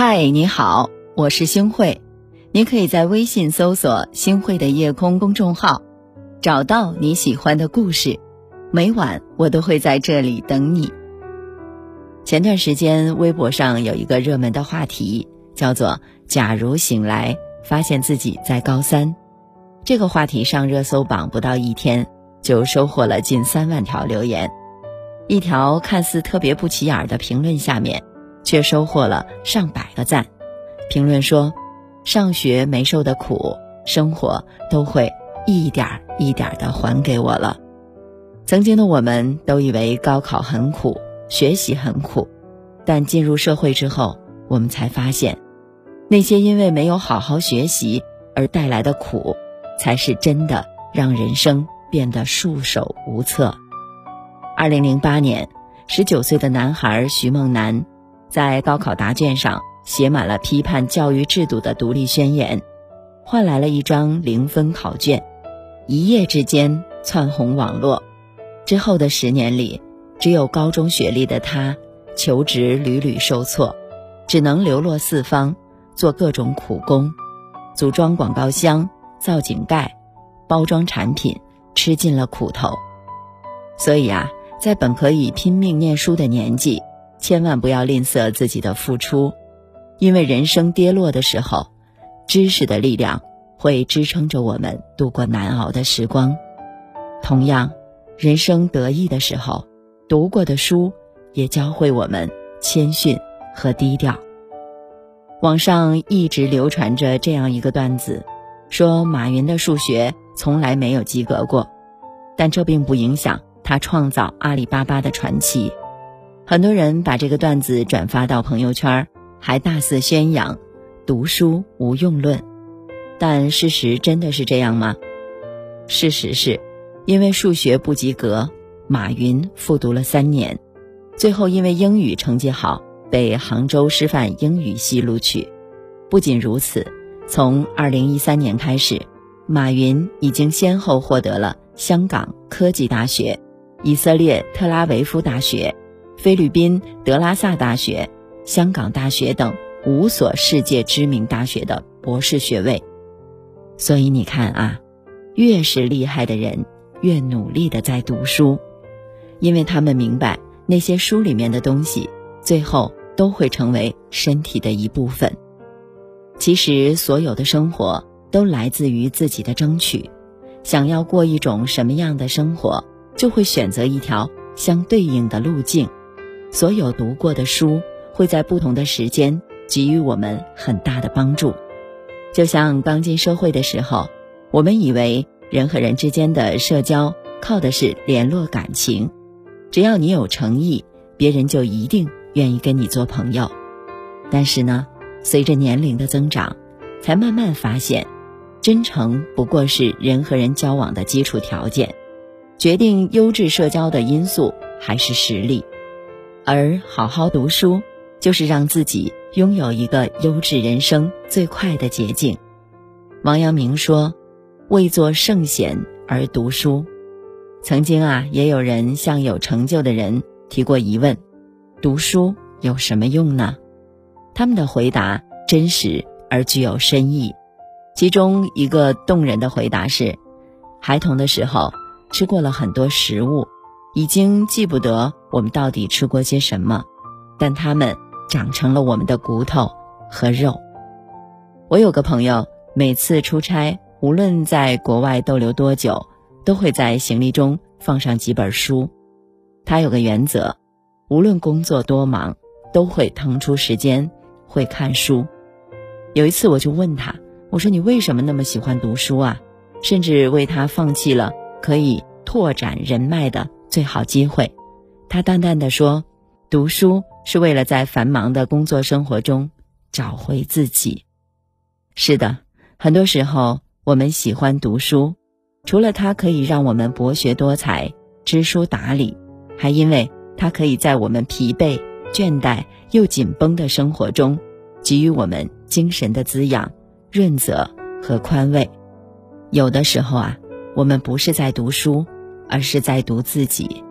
嗨，你好，我是星慧。你可以在微信搜索“星慧的夜空”公众号，找到你喜欢的故事。每晚我都会在这里等你。前段时间，微博上有一个热门的话题，叫做“假如醒来发现自己在高三”。这个话题上热搜榜不到一天，就收获了近三万条留言。一条看似特别不起眼的评论下面，却收获了上百个赞。评论说：“上学没受的苦，生活都会一点一点的还给我了。”曾经的我们都以为高考很苦，学习很苦，但进入社会之后，我们才发现，那些因为没有好好学习而带来的苦，才是真的让人生变得束手无策。二零零八年，十九岁的男孩徐梦楠，在高考答卷上写满了批判教育制度的独立宣言，换来了一张零分考卷，一夜之间窜红网络。之后的十年里，只有高中学历的他，求职屡屡受挫，只能流落四方，做各种苦工，组装广告箱、造井盖、包装产品，吃尽了苦头。所以啊。在本可以拼命念书的年纪，千万不要吝啬自己的付出，因为人生跌落的时候，知识的力量会支撑着我们度过难熬的时光。同样，人生得意的时候，读过的书也教会我们谦逊和低调。网上一直流传着这样一个段子，说马云的数学从来没有及格过，但这并不影响。他创造阿里巴巴的传奇，很多人把这个段子转发到朋友圈，还大肆宣扬“读书无用论”。但事实真的是这样吗？事实是，因为数学不及格，马云复读了三年，最后因为英语成绩好，被杭州师范英语系录取。不仅如此，从2013年开始，马云已经先后获得了香港科技大学。以色列特拉维夫大学、菲律宾德拉萨大学、香港大学等五所世界知名大学的博士学位。所以你看啊，越是厉害的人，越努力的在读书，因为他们明白那些书里面的东西，最后都会成为身体的一部分。其实，所有的生活都来自于自己的争取。想要过一种什么样的生活？就会选择一条相对应的路径。所有读过的书会在不同的时间给予我们很大的帮助。就像刚进社会的时候，我们以为人和人之间的社交靠的是联络感情，只要你有诚意，别人就一定愿意跟你做朋友。但是呢，随着年龄的增长，才慢慢发现，真诚不过是人和人交往的基础条件。决定优质社交的因素还是实力，而好好读书就是让自己拥有一个优质人生最快的捷径。王阳明说：“为做圣贤而读书。”曾经啊，也有人向有成就的人提过疑问：“读书有什么用呢？”他们的回答真实而具有深意。其中一个动人的回答是：“孩童的时候。”吃过了很多食物，已经记不得我们到底吃过些什么，但它们长成了我们的骨头和肉。我有个朋友，每次出差，无论在国外逗留多久，都会在行李中放上几本书。他有个原则，无论工作多忙，都会腾出时间会看书。有一次我就问他，我说：“你为什么那么喜欢读书啊？甚至为他放弃了。”可以拓展人脉的最好机会，他淡淡的说：“读书是为了在繁忙的工作生活中找回自己。”是的，很多时候我们喜欢读书，除了它可以让我们博学多才、知书达理，还因为它可以在我们疲惫、倦怠又紧绷的生活中，给予我们精神的滋养、润泽和宽慰。有的时候啊。我们不是在读书，而是在读自己，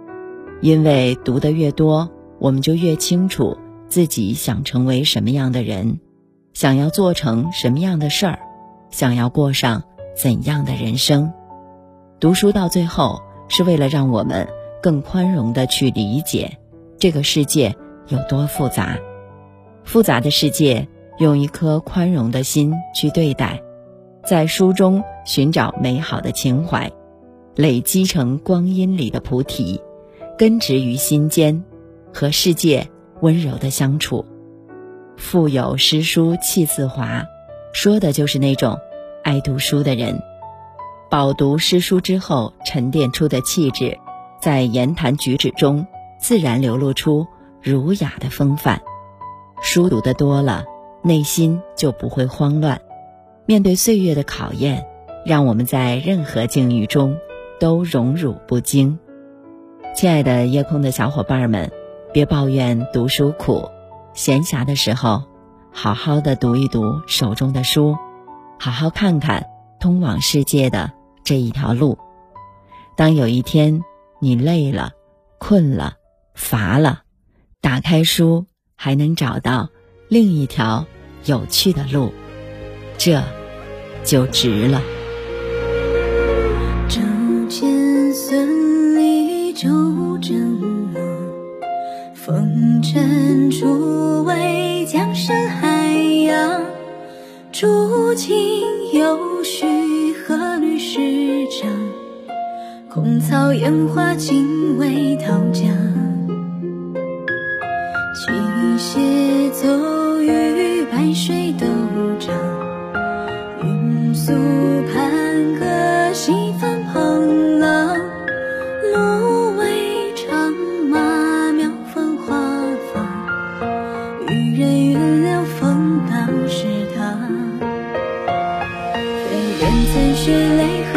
因为读得越多，我们就越清楚自己想成为什么样的人，想要做成什么样的事儿，想要过上怎样的人生。读书到最后是为了让我们更宽容的去理解这个世界有多复杂，复杂的世界用一颗宽容的心去对待，在书中寻找美好的情怀，累积成光阴里的菩提，根植于心间，和世界温柔的相处。腹有诗书气自华，说的就是那种爱读书的人。饱读诗书之后沉淀出的气质，在言谈举止中自然流露出儒雅的风范。书读的多了，内心就不会慌乱。面对岁月的考验，让我们在任何境遇中都荣辱不惊。亲爱的夜空的小伙伴们，别抱怨读书苦，闲暇的时候，好好的读一读手中的书，好好看看通往世界的。这一条路，当有一天你累了、困了、乏了，打开书，还能找到另一条有趣的路，这就值了。沉处为江山海洋，诸情有序。何律诗章？空草烟花尽为桃江。七血走泪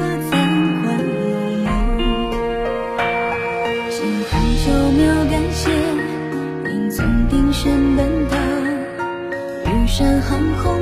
长空